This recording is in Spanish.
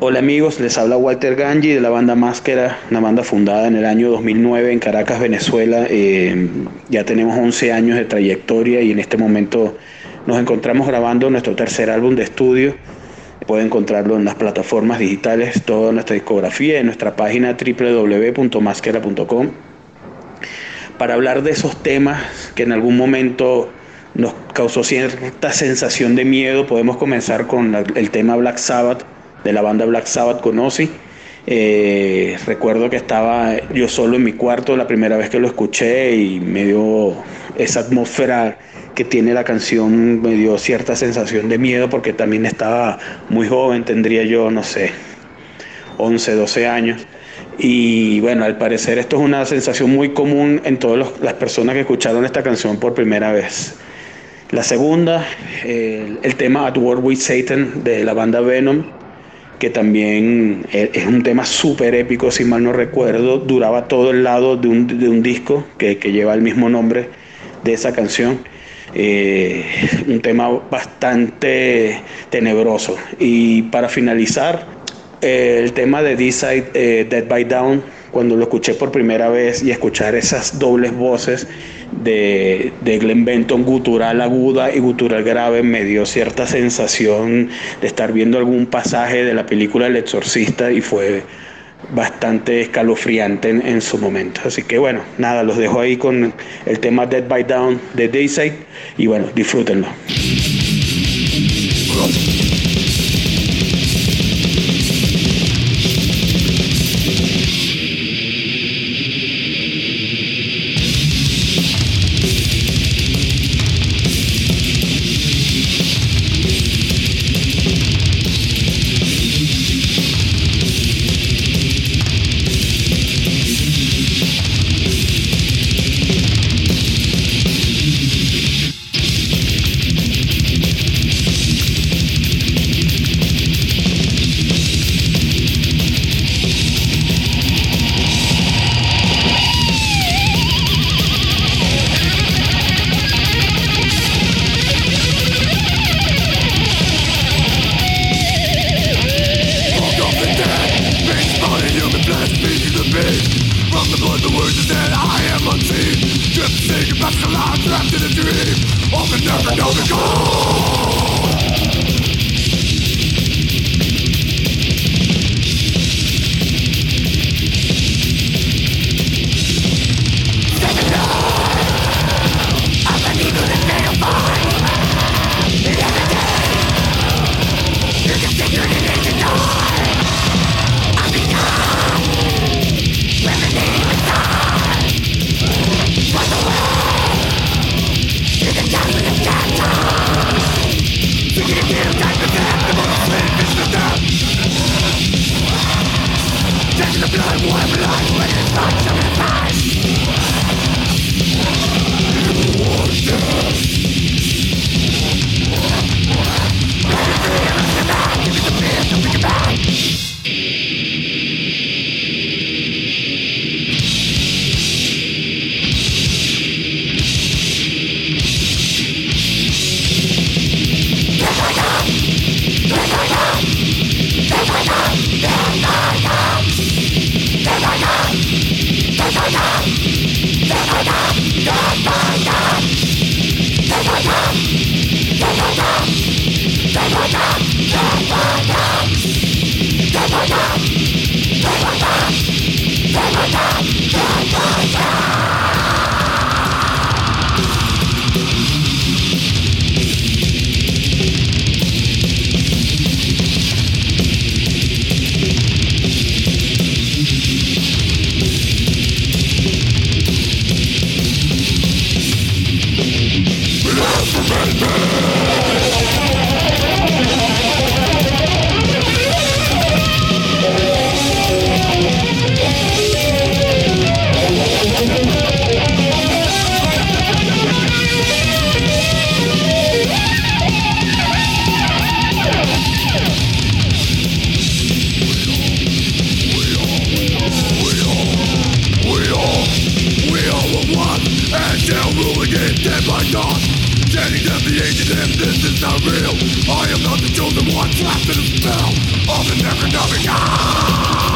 Hola amigos, les habla Walter Gangi de la banda Máscara, una banda fundada en el año 2009 en Caracas, Venezuela. Eh, ya tenemos 11 años de trayectoria y en este momento nos encontramos grabando nuestro tercer álbum de estudio. Pueden encontrarlo en las plataformas digitales, toda nuestra discografía en nuestra página www.máscara.com para hablar de esos temas que en algún momento nos causó cierta sensación de miedo. Podemos comenzar con el tema Black Sabbath de la banda Black Sabbath con Ozzy. Eh, recuerdo que estaba yo solo en mi cuarto la primera vez que lo escuché y me dio esa atmósfera que tiene la canción, me dio cierta sensación de miedo porque también estaba muy joven, tendría yo, no sé, 11, 12 años. Y bueno, al parecer esto es una sensación muy común en todas las personas que escucharon esta canción por primera vez. La segunda, el, el tema At War with Satan de la banda Venom que también e, es un tema súper épico, si mal no recuerdo, duraba todo el lado de un, de un disco que, que, lleva el mismo nombre de esa canción. Eh, un tema bastante tenebroso. Y para finalizar, el tema de D-Side, eh, Dead by Down, cuando lo escuché por primera vez y escuchar esas dobles voces de, de Glenn Benton, gutural aguda y gutural grave, me dio cierta sensación de estar viendo algún pasaje de la película El Exorcista y fue bastante escalofriante en, en, su momento. Así que bueno, nada, los dejo ahí con el tema Dead by Down de Dayside y bueno, disfrútenlo. Seeking about the line, trapped in a dream. Of a never know the goal. Like when it's not to Yeah! Again, dead by God Standing at the age of them, this is not real I am not the chosen one, trapped in a spell Of an economic ah!